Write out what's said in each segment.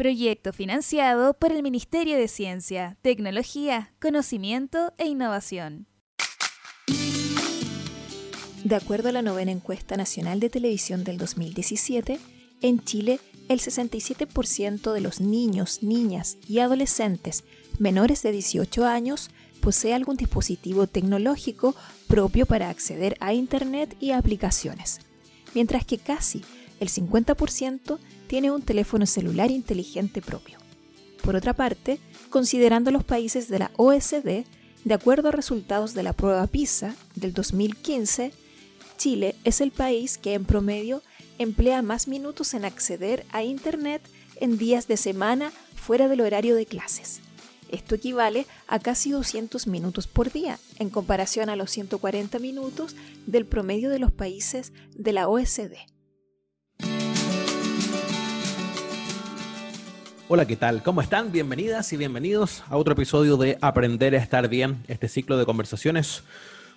Proyecto financiado por el Ministerio de Ciencia, Tecnología, Conocimiento e Innovación. De acuerdo a la novena encuesta nacional de televisión del 2017, en Chile el 67% de los niños, niñas y adolescentes menores de 18 años posee algún dispositivo tecnológico propio para acceder a Internet y aplicaciones, mientras que casi el 50% tiene un teléfono celular inteligente propio. Por otra parte, considerando los países de la OSD, de acuerdo a resultados de la prueba PISA del 2015, Chile es el país que en promedio emplea más minutos en acceder a Internet en días de semana fuera del horario de clases. Esto equivale a casi 200 minutos por día, en comparación a los 140 minutos del promedio de los países de la OSD. Hola, ¿qué tal? ¿Cómo están? Bienvenidas y bienvenidos a otro episodio de Aprender a estar bien, este ciclo de conversaciones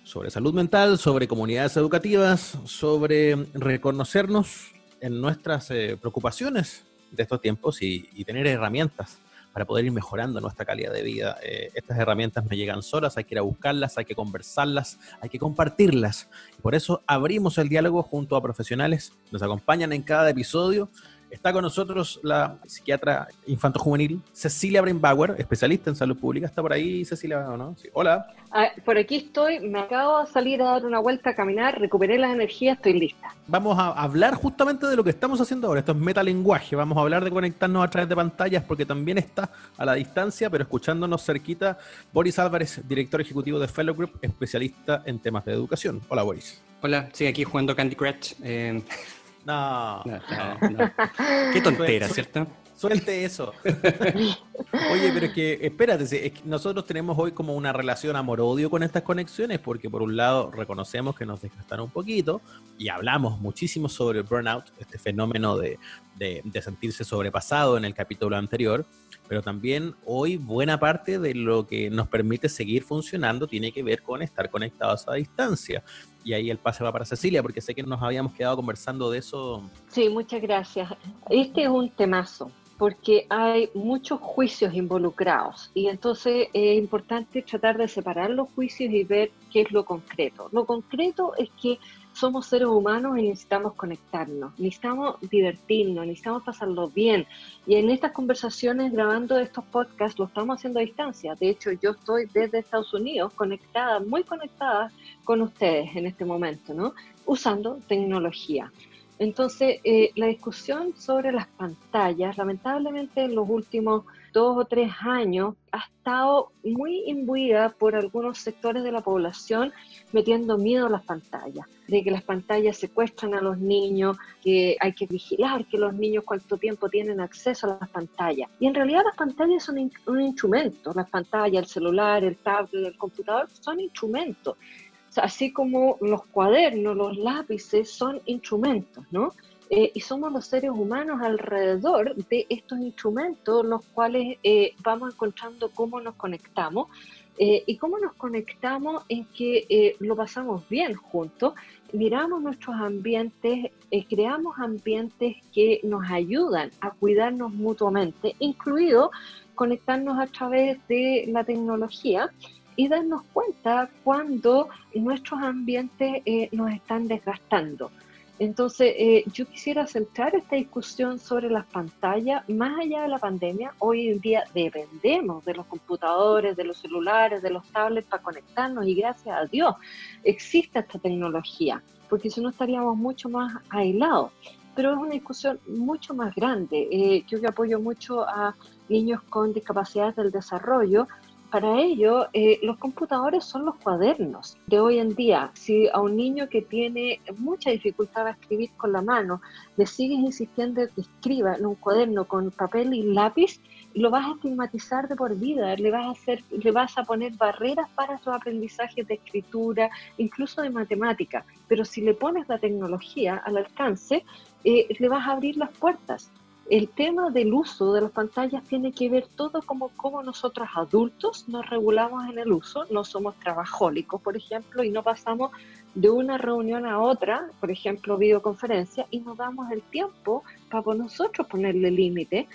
sobre salud mental, sobre comunidades educativas, sobre reconocernos en nuestras eh, preocupaciones de estos tiempos y, tener herramientas para poder ir mejorando nuestra calidad de vida. Eh, estas herramientas no llegan solas, hay que ir a buscarlas, hay que conversarlas, hay que compartirlas. Por eso abrimos el diálogo junto a profesionales, nos acompañan en cada episodio Está con nosotros la psiquiatra infanto-juvenil Cecilia Breinbauer, especialista en salud pública. ¿Está por ahí, Cecilia, o no? Hola. Ah, por aquí estoy, me acabo de salir a dar una vuelta a caminar, recuperé las energías, estoy lista. Vamos a hablar justamente de lo que estamos haciendo ahora. Esto es metalenguaje. Vamos a hablar de conectarnos a través de pantallas porque también está a la distancia, pero escuchándonos cerquita, Boris Álvarez, director ejecutivo de Fellow Group, especialista en temas de educación. Hola, Boris. Hola, sí, aquí jugando Candy Crush. Eh, no. Qué tontera, ¿cierto? Suelte eso. Oye, pero es que, espérate, nosotros tenemos hoy como una relación amor-odio con estas conexiones, porque por un lado reconocemos que nos desgastan un poquito y hablamos muchísimo sobre el burnout, este fenómeno de, de sentirse sobrepasado en el capítulo anterior, pero también hoy buena parte de lo que nos permite seguir funcionando tiene que ver con estar conectados a distancia. Y ahí el pase va para Cecilia, porque sé que nos habíamos quedado conversando de eso. Sí, muchas gracias. Este es un temazo, porque hay muchos juicios involucrados y entonces es importante tratar de separar los juicios y ver qué es lo concreto. Lo concreto es que somos seres humanos y necesitamos conectarnos, necesitamos divertirnos, necesitamos pasarlo bien. Y en estas conversaciones, grabando estos podcasts, lo estamos haciendo a distancia. De hecho, yo estoy desde Estados Unidos conectada, muy conectada con ustedes en este momento, ¿no? Usando tecnología. Entonces, eh, la discusión sobre las pantallas, lamentablemente en los últimos dos o tres años, ha estado muy imbuida por algunos sectores de la población metiendo miedo a las pantallas, de que las pantallas secuestran a los niños, que hay que vigilar que los niños cuánto tiempo tienen acceso a las pantallas. Y en realidad las pantallas son un instrumento, las pantallas, el celular, el tablet, el computador son instrumentos así como los cuadernos, los lápices son instrumentos, ¿no? Eh, y somos los seres humanos alrededor de estos instrumentos, los cuales eh, vamos encontrando cómo nos conectamos. Eh, y cómo nos conectamos en que lo pasamos bien juntos, miramos nuestros ambientes, creamos ambientes que nos ayudan a cuidarnos mutuamente, incluido conectarnos a través de la tecnología y darnos cuenta cuando nuestros ambientes eh, nos están desgastando. Entonces, eh, yo quisiera centrar esta discusión sobre las pantallas, más allá de la pandemia, hoy en día dependemos de los computadores, de los celulares, de los tablets para conectarnos y gracias a Dios existe esta tecnología, porque si no estaríamos mucho más aislados. Pero es una discusión mucho más grande. Eh, yo que apoyo mucho a niños con discapacidades del desarrollo, para ello, eh, los computadores son los cuadernos de hoy en día. Si a un niño que tiene mucha dificultad a escribir con la mano, le sigues insistiendo que escriba en un cuaderno con papel y lápiz, lo vas a estigmatizar de por vida, le vas a hacer, le vas a poner barreras para su aprendizaje de escritura, incluso de matemática. Pero si le pones la tecnología al alcance, eh, le vas a abrir las puertas el tema del uso de las pantallas tiene que ver todo como, como nosotros adultos nos regulamos en el uso, no somos trabajólicos, por ejemplo, y no pasamos de una reunión a otra, por ejemplo, videoconferencia, y nos damos el tiempo para nosotros ponerle límite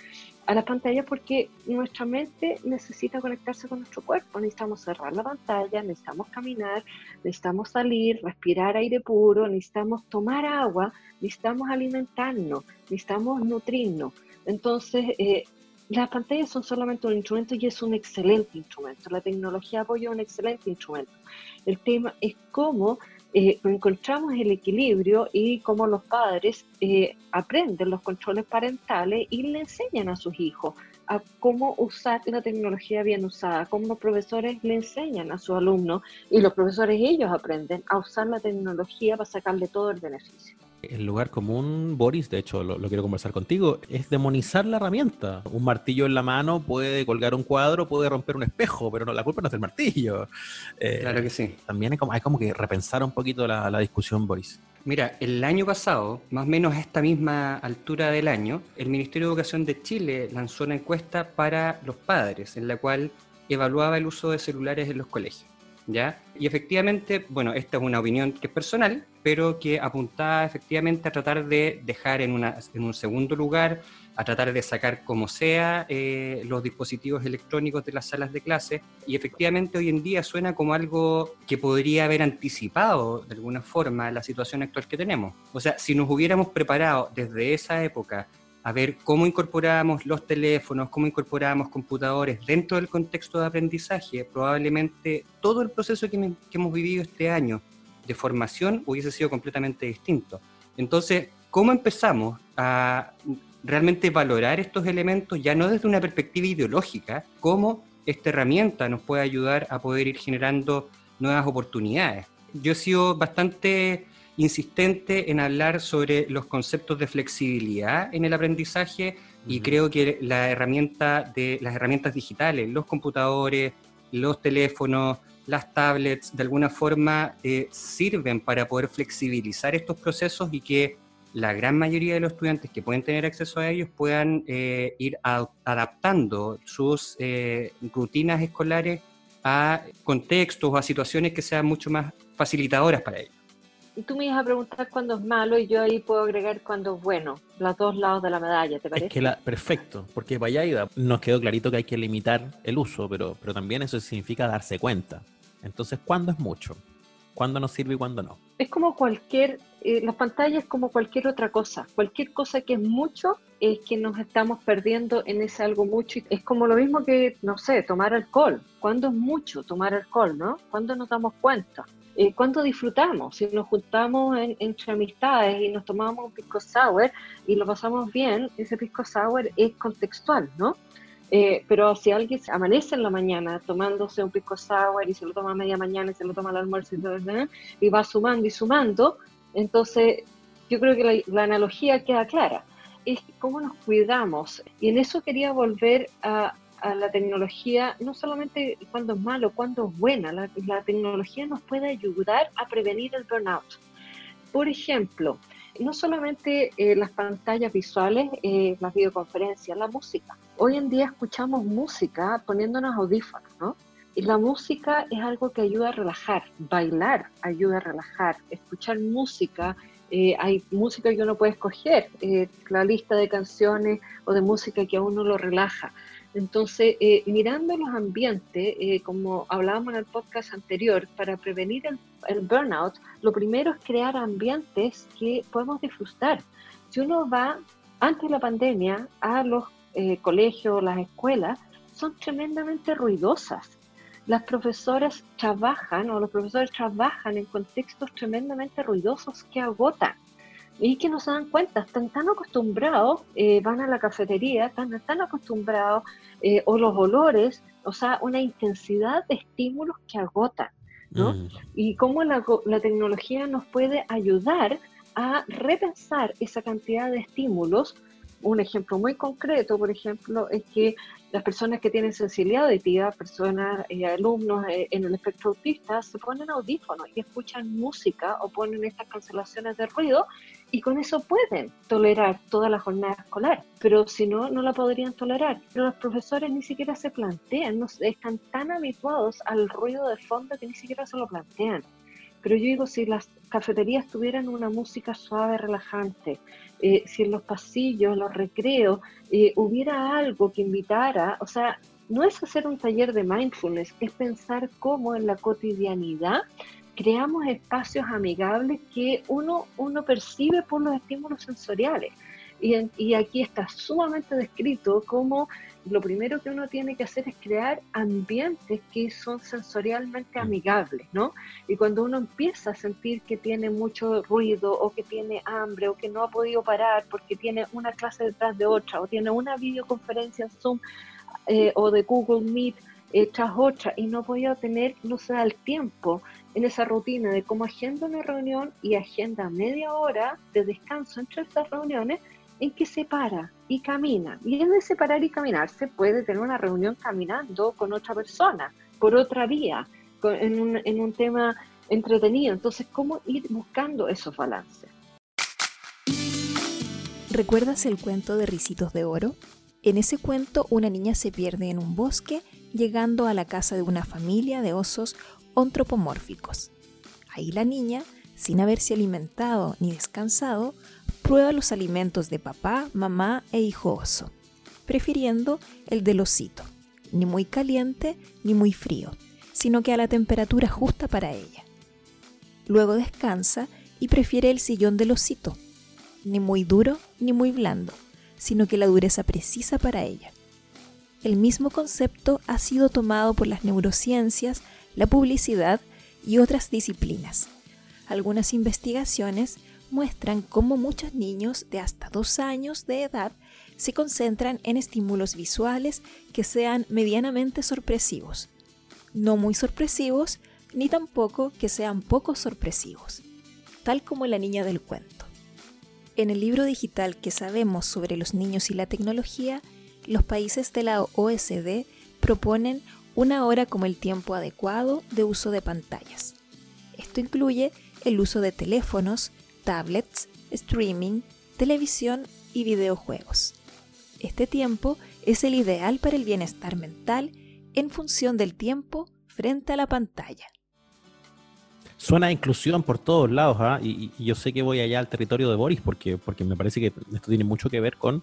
a la pantalla porque nuestra mente necesita conectarse con nuestro cuerpo. Necesitamos cerrar la pantalla, necesitamos caminar, necesitamos salir, respirar aire puro, necesitamos tomar agua, necesitamos alimentarnos, necesitamos nutrirnos. Entonces, eh, las pantallas son solamente un instrumento y es un excelente instrumento. La tecnología apoya un excelente instrumento. El tema es cómo eh, encontramos el equilibrio y cómo los padres eh, aprenden los controles parentales y le enseñan a sus hijos a cómo usar la tecnología bien usada, cómo los profesores le enseñan a sus alumnos y los profesores ellos aprenden a usar la tecnología para sacarle todo el beneficio. El lugar común, Boris, de hecho lo, quiero conversar contigo, es demonizar la herramienta. Un martillo en la mano puede colgar un cuadro, puede romper un espejo, pero no, la culpa no es del martillo. Eh, claro que sí. También hay como, hay como que repensar un poquito la, discusión, Boris. Mira, el año pasado, más o menos a esta misma altura del año, el Ministerio de Educación de Chile lanzó una encuesta para los padres, en la cual evaluaba el uso de celulares en los colegios. ¿Ya? Y efectivamente, bueno, esta es una opinión que es personal, pero que apuntaba efectivamente a tratar de dejar en, un segundo lugar, a tratar de sacar como sea eh, los dispositivos electrónicos de las salas de clase. Y efectivamente hoy en día suena como algo que podría haber anticipado de alguna forma la situación actual que tenemos. O sea, si nos hubiéramos preparado desde esa época a ver cómo incorporábamos los teléfonos, cómo incorporábamos computadores dentro del contexto de aprendizaje, probablemente todo el proceso que hemos vivido este año de formación hubiese sido completamente distinto. Entonces, ¿cómo empezamos a realmente valorar estos elementos ya no desde una perspectiva ideológica, cómo esta herramienta nos puede ayudar a poder ir generando nuevas oportunidades? Yo he sido bastante insistente en hablar sobre los conceptos de flexibilidad en el aprendizaje y creo que la herramienta de las herramientas digitales, los computadores, los teléfonos, las tablets de alguna forma eh, sirven para poder flexibilizar estos procesos y que la gran mayoría de los estudiantes que pueden tener acceso a ellos puedan eh, ir adaptando sus eh, rutinas escolares a contextos o a situaciones que sean mucho más facilitadoras para ellos. Y tú me ibas a preguntar cuándo es malo y yo ahí puedo agregar cuándo es bueno, los dos lados de la medalla, ¿te parece? Es que la, perfecto, porque vaya ida, nos quedó clarito que hay que limitar el uso, pero, pero también eso significa darse cuenta. Entonces, ¿cuándo es mucho? ¿Cuándo nos sirve y cuándo no? Es como cualquier, eh, las pantallas como cualquier otra cosa. Cualquier cosa que es mucho es que nos estamos perdiendo en ese algo mucho. Es como lo mismo que, no sé, tomar alcohol. ¿Cuándo es mucho tomar alcohol, no? ¿Cuándo nos damos cuenta? Eh, ¿Cuándo disfrutamos? Si nos juntamos entre amistades y nos tomamos un pisco sour y lo pasamos bien, ese pisco sour es contextual, ¿no? Eh, pero si alguien amanece en la mañana tomándose un pisco sour y se lo toma a media mañana y se lo toma al almuerzo y, va sumando y sumando, entonces yo creo que la, analogía queda clara. Es cómo nos cuidamos. Y en eso quería volver a, la tecnología, no solamente cuando es malo, cuando es buena. La, tecnología nos puede ayudar a prevenir el burnout. Por ejemplo, no solamente eh, las pantallas visuales, eh, las videoconferencias, la música. Hoy en día escuchamos música poniéndonos audífonos, ¿no? Y la música es algo que ayuda a relajar, bailar ayuda a relajar, escuchar música, eh, hay música que uno puede escoger, la lista de canciones o de música que a uno lo relaja. Entonces, eh, mirando los ambientes, eh, como hablábamos en el podcast anterior, para prevenir el, burnout, lo primero es crear ambientes que podemos disfrutar. Si uno va antes de la pandemia a los eh, colegios, las escuelas, son tremendamente ruidosas. Las profesoras trabajan o los profesores trabajan en contextos tremendamente ruidosos que agotan y que no se dan cuenta, están tan acostumbrados, eh, van a la cafetería, están tan acostumbrados, eh, o los olores, o sea, una intensidad de estímulos que agotan, ¿no? Mm. Y cómo la, la tecnología nos puede ayudar a repensar esa cantidad de estímulos un ejemplo muy concreto, por ejemplo, es que las personas que tienen sensibilidad auditiva, personas, eh, alumnos eh, en el espectro autista, se ponen audífonos y escuchan música o ponen estas cancelaciones de ruido y con eso pueden tolerar toda la jornada escolar, pero si no, no la podrían tolerar. Pero los profesores ni siquiera se plantean, no, están tan habituados al ruido de fondo que ni siquiera se lo plantean. Pero yo digo, si las cafeterías tuvieran una música suave, relajante, eh, si en los pasillos, los recreos, eh, hubiera algo que invitara, o sea, no es hacer un taller de mindfulness, es pensar cómo en la cotidianidad creamos espacios amigables que uno, uno percibe por los estímulos sensoriales. Y, y, aquí está sumamente descrito cómo lo primero que uno tiene que hacer es crear ambientes que son sensorialmente mm. amigables, ¿no? Y cuando uno empieza a sentir que tiene mucho ruido o que tiene hambre o que no ha podido parar porque tiene una clase detrás de otra o tiene una videoconferencia en Zoom eh, o de Google Meet eh, tras otra y no podía tener, no se da el tiempo en esa rutina de cómo agenda una reunión y agenda media hora de descanso entre estas reuniones, en que se para y camina. Y en ese parar y caminar se puede tener una reunión caminando con otra persona, por otra vía, en, un, en un tema entretenido. Entonces, ¿cómo ir buscando esos balances? ¿Recuerdas el cuento de Ricitos de Oro? En ese cuento, una niña se pierde en un bosque, llegando a la casa de una familia de osos antropomórficos. Ahí la niña, sin haberse alimentado ni descansado, prueba los alimentos de papá, mamá e hijo oso, prefiriendo el del osito, ni muy caliente ni muy frío, sino que a la temperatura justa para ella. Luego descansa y prefiere el sillón del osito, ni muy duro ni muy blando, sino que la dureza precisa para ella. El mismo concepto ha sido tomado por las neurociencias, la publicidad y otras disciplinas. Algunas investigaciones muestran cómo muchos niños de hasta dos años de edad se concentran en estímulos visuales que sean medianamente sorpresivos, no muy sorpresivos ni tampoco que sean poco sorpresivos, tal como la niña del cuento. En el libro digital que sabemos sobre los niños y la tecnología, los países de la OSD proponen una hora como el tiempo adecuado de uso de pantallas. Esto incluye el uso de teléfonos, tablets, streaming, televisión y videojuegos. Este tiempo es el ideal para el bienestar mental en función del tiempo frente a la pantalla. Suena inclusión por todos lados, ¿ah? y, yo sé que voy allá al territorio de Boris porque, porque me parece que esto tiene mucho que ver con,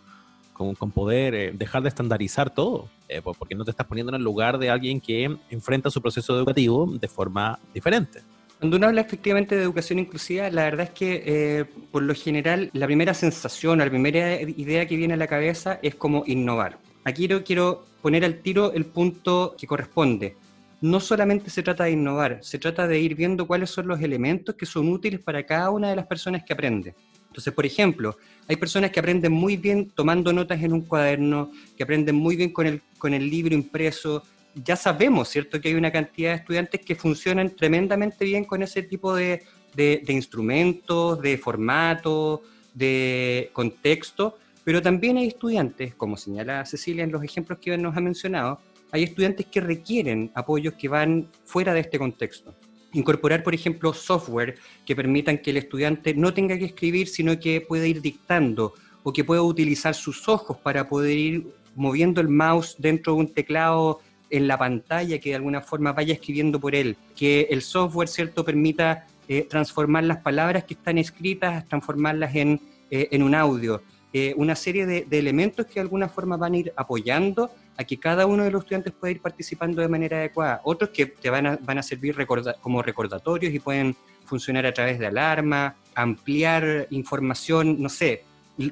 con, poder eh, dejar de estandarizar todo, eh, porque no te estás poniendo en el lugar de alguien que enfrenta su proceso educativo de forma diferente. Cuando uno habla efectivamente de educación inclusiva, la verdad es que eh, por lo general la primera sensación, la primera idea que viene a la cabeza es como innovar. Aquí quiero, poner al tiro el punto que corresponde. No solamente se trata de innovar, se trata de ir viendo cuáles son los elementos que son útiles para cada una de las personas que aprende. Entonces, por ejemplo, hay personas que aprenden muy bien tomando notas en un cuaderno, que aprenden muy bien con el, con el libro impreso, ya sabemos, ¿cierto?, que hay una cantidad de estudiantes que funcionan tremendamente bien con ese tipo de, instrumentos, de formatos, de contexto, pero también hay estudiantes, como señala Cecilia en los ejemplos que nos ha mencionado, hay estudiantes que requieren apoyos que van fuera de este contexto. Incorporar, por ejemplo, software que permitan que el estudiante no tenga que escribir, sino que pueda ir dictando o que pueda utilizar sus ojos para poder ir moviendo el mouse dentro de un teclado en la pantalla que de alguna forma vaya escribiendo por él, que el software, ¿cierto?, permita eh, transformar las palabras que están escritas, transformarlas en, eh, en un audio. Eh, una serie de, elementos que de alguna forma van a ir apoyando a que cada uno de los estudiantes pueda ir participando de manera adecuada. Otros que te van a, van a servir como recordatorios y pueden funcionar a través de alarma, ampliar información, no sé,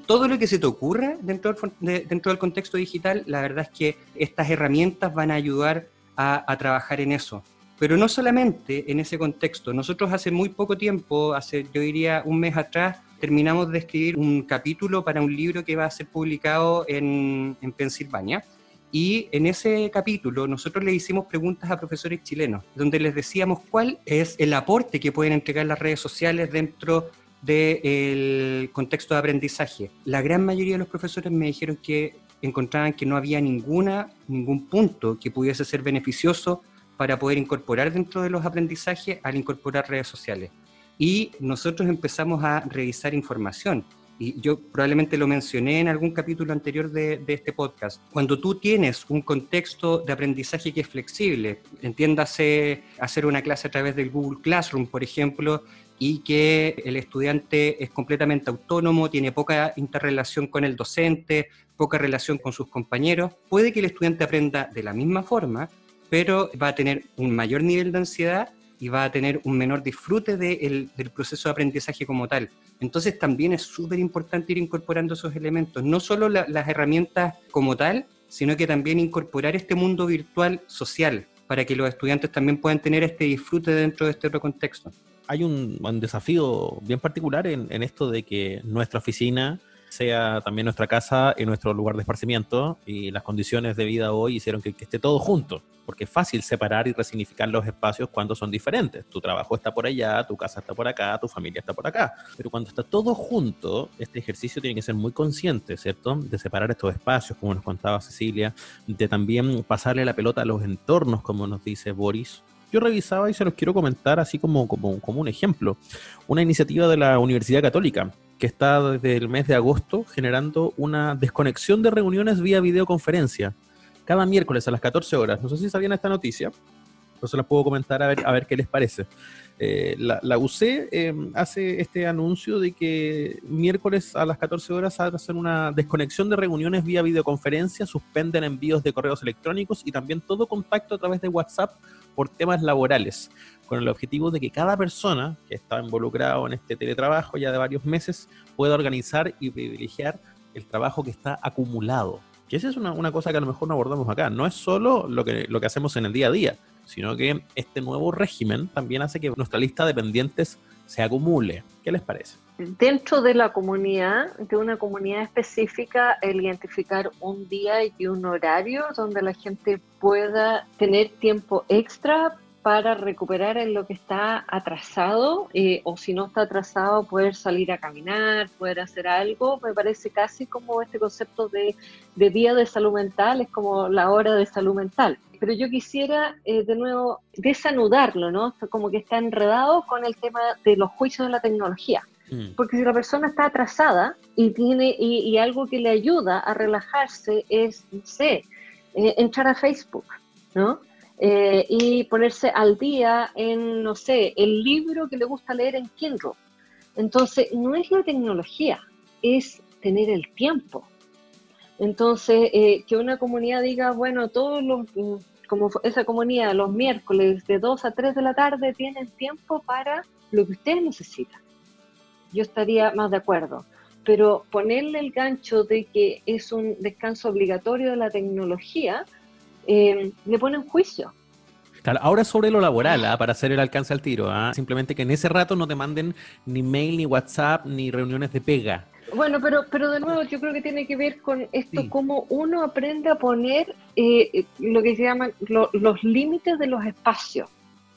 todo lo que se te ocurra dentro del, dentro del contexto digital, la verdad es que estas herramientas van a ayudar a, trabajar en eso. Pero no solamente en ese contexto. Nosotros hace muy poco tiempo, hace yo diría un mes atrás, terminamos de escribir un capítulo para un libro que va a ser publicado en, en Pensilvania. Y en ese capítulo nosotros le hicimos preguntas a profesores chilenos, donde les decíamos cuál es el aporte que pueden entregar las redes sociales dentro del contexto de aprendizaje. La gran mayoría de los profesores me dijeron que encontraban que no había ninguna, ningún punto que pudiese ser beneficioso para poder incorporar dentro de los aprendizajes al incorporar redes sociales. Y nosotros empezamos a revisar información y yo probablemente lo mencioné en algún capítulo anterior de, este podcast, cuando tú tienes un contexto de aprendizaje que es flexible, entiéndase hacer una clase a través del Google Classroom, por ejemplo, y que el estudiante es completamente autónomo, tiene poca interrelación con el docente, poca relación con sus compañeros, puede que el estudiante aprenda de la misma forma, pero va a tener un mayor nivel de ansiedad y va a tener un menor disfrute del proceso de aprendizaje como tal. Entonces también es súper importante ir incorporando esos elementos, no solo las herramientas como tal, sino que también incorporar este mundo virtual social para que los estudiantes también puedan tener este disfrute dentro de este otro contexto. Hay un, desafío bien particular en, esto de que nuestra oficina sea también nuestra casa y nuestro lugar de esparcimiento y las condiciones de vida hoy hicieron que, esté todo junto, porque es fácil separar y resignificar los espacios cuando son diferentes. Tu trabajo está por allá, tu casa está por acá, tu familia está por acá, pero cuando está todo junto, este ejercicio tiene que ser muy consciente, ¿cierto? De separar estos espacios, como nos contaba Cecilia, de también pasarle la pelota a los entornos, como nos dice Boris, yo revisaba y se los quiero comentar así como, como, un ejemplo. Una iniciativa de la Universidad Católica que está desde el mes de agosto generando una desconexión de reuniones vía videoconferencia. Cada miércoles a las 14 horas. No sé si sabían esta noticia, pero se las puedo comentar a ver, a ver qué les parece. Eh, la, UC em, hace este anuncio de que miércoles a las 14 horas hacen una desconexión de reuniones vía videoconferencia, suspenden envíos de correos electrónicos y también todo contacto a través de WhatsApp por temas laborales con el objetivo de que cada persona que está involucrado en este teletrabajo ya de varios meses pueda organizar y privilegiar el trabajo que está acumulado. Que esa es una, una, cosa que a lo mejor no abordamos acá. No es solo lo que, lo que hacemos en el día a día, sino que este nuevo régimen también hace que nuestra lista de pendientes se acumule. ¿Qué les parece? Dentro de la comunidad, de una comunidad específica, el identificar un día y un horario donde la gente pueda tener tiempo extra para recuperar en lo que está atrasado eh, o si no está atrasado poder salir a caminar, poder hacer algo, me parece casi como este concepto de, día de salud mental, es como la hora de salud mental. Pero yo quisiera eh, de nuevo desanudarlo, ¿no? Como que está enredado con el tema de los juicios de la tecnología. Mm. Porque si la persona está atrasada y tiene y, algo que le ayuda a relajarse es, no sé, eh, entrar a Facebook, ¿no? Eh, y ponerse al día en, no sé, el libro que le gusta leer en Kindle. Entonces, no es la tecnología, es tener el tiempo. Entonces, eh, que una comunidad diga, bueno, todos los, como esa comunidad, los miércoles de 2 a 3 de la tarde tienen tiempo para lo que ustedes necesitan. Yo estaría más de acuerdo. Pero ponerle el gancho de que es un descanso obligatorio de la tecnología, eh, le ponen juicio. Claro, ahora sobre lo laboral, ¿ah? para hacer el alcance al tiro, ¿ah? simplemente que en ese rato no te manden ni mail, ni WhatsApp, ni reuniones de pega. Bueno, pero, pero de nuevo yo creo que tiene que ver con esto, cómo uno aprende a poner eh, lo que se llaman los límites de los espacios.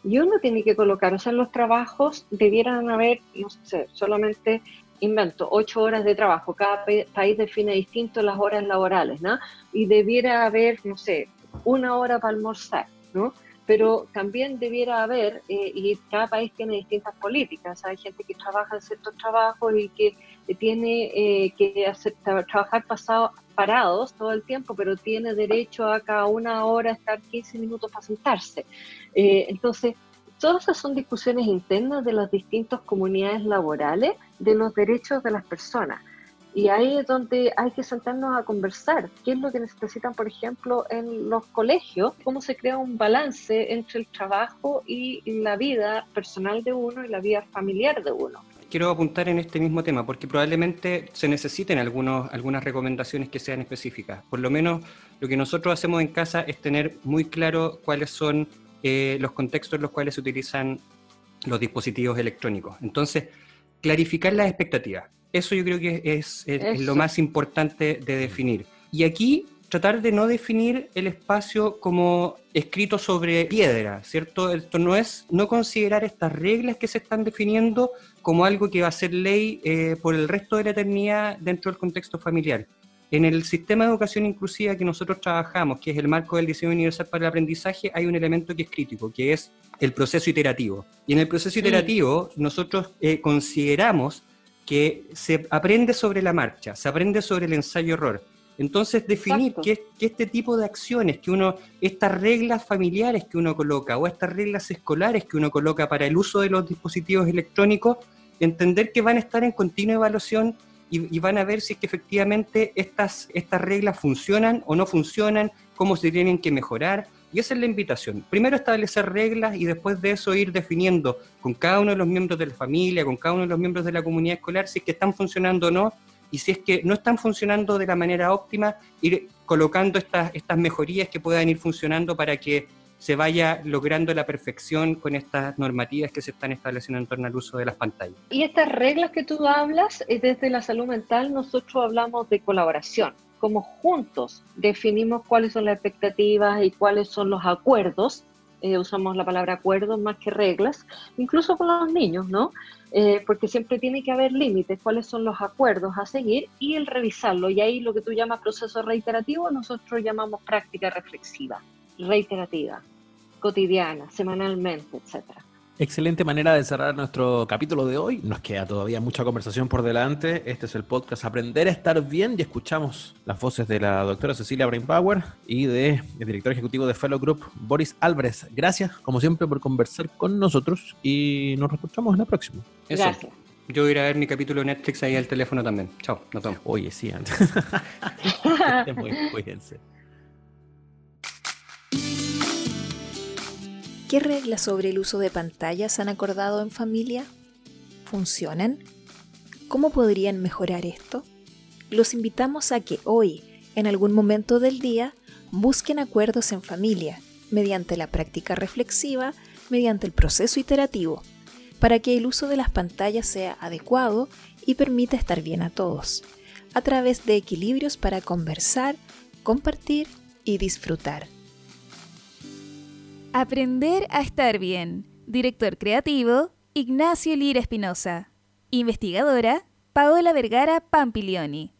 Y uno tiene que colocar, o sea, los trabajos debieran haber, no sé, solamente invento, ocho horas de trabajo. Cada país define distinto las horas laborales, ¿no? Y debiera haber, no sé, una hora para almorzar, ¿no? Pero también debiera haber, eh, y cada país tiene distintas políticas, hay gente que trabaja en ciertos trabajos y que tiene eh, que hacer, trabajar pasado, parados todo el tiempo, pero tiene derecho a cada una hora estar 15 minutos para sentarse. Eh, entonces, todas esas son discusiones internas de las distintas comunidades laborales de los derechos de las personas. Y ahí es donde hay que sentarnos a conversar. ¿Qué es lo que necesitan, por ejemplo, en los colegios? ¿Cómo se crea un balance entre el trabajo y la vida personal de uno y la vida familiar de uno? Quiero apuntar en este mismo tema porque probablemente se necesiten algunos, algunas recomendaciones que sean específicas. Por lo menos lo que nosotros hacemos en casa es tener muy claro cuáles son eh, los contextos en los cuales se utilizan los dispositivos electrónicos. Entonces, clarificar las expectativas. Eso yo creo que es, lo más importante de definir. Y aquí tratar de no definir el espacio como escrito sobre piedra, ¿cierto? Esto no es no considerar estas reglas que se están definiendo como algo que va a ser ley eh, por el resto de la eternidad dentro del contexto familiar. En el sistema de educación inclusiva que nosotros trabajamos, que es el marco del diseño universal para el aprendizaje, hay un elemento que es crítico, que es el proceso iterativo. Y en el proceso iterativo nosotros eh, consideramos que se aprende sobre la marcha, se aprende sobre el ensayo-error. Entonces, definir que, este tipo de acciones, que uno, estas reglas familiares que uno coloca o estas reglas escolares que uno coloca para el uso de los dispositivos electrónicos, entender que van a estar en continua evaluación y, van a ver si es que efectivamente estas, estas reglas funcionan o no funcionan, cómo se tienen que mejorar. Y esa es la invitación. Primero establecer reglas y después de eso ir definiendo con cada uno de los miembros de la familia, con cada uno de los miembros de la comunidad escolar, si es que están funcionando o no. Y si es que no están funcionando de la manera óptima, ir colocando estas, estas mejorías que puedan ir funcionando para que se vaya logrando la perfección con estas normativas que se están estableciendo en torno al uso de las pantallas. Y estas reglas que tú hablas, eh, desde la salud mental nosotros hablamos de colaboración, como juntos definimos cuáles son las expectativas y cuáles son los acuerdos, eh, usamos la palabra acuerdos más que reglas, incluso con los niños, ¿no? Eh, porque siempre tiene que haber límites, cuáles son los acuerdos a seguir y el revisarlo. Y ahí lo que tú llamas proceso reiterativo, nosotros llamamos práctica reflexiva reiterativa, cotidiana, semanalmente, etcétera. Excelente manera de cerrar nuestro capítulo de hoy. Nos queda todavía mucha conversación por delante. Este es el podcast Aprender a estar bien y escuchamos las voces de la doctora Cecilia Brainpower y del director ejecutivo de Fellow Group, Boris Álvarez. Gracias, como siempre, por conversar con nosotros y nos escuchamos en la próxima. Gracias. Yo voy a ir a ver mi capítulo de Netflix ahí al teléfono también. Chao, nos vemos. Oye, sí, antes. Muy, cuídense. ¿Qué reglas sobre el uso de pantallas han acordado en familia? ¿Funcionan? ¿Cómo podrían mejorar esto? Los invitamos a que hoy, en algún momento del día, busquen acuerdos en familia, mediante la práctica reflexiva, mediante el proceso iterativo, para que el uso de las pantallas sea adecuado y permita estar bien a todos, a través de equilibrios para conversar, compartir y disfrutar. Aprender a estar bien. Director creativo, Ignacio Lira Espinosa. Investigadora, Paola Vergara Pampilioni.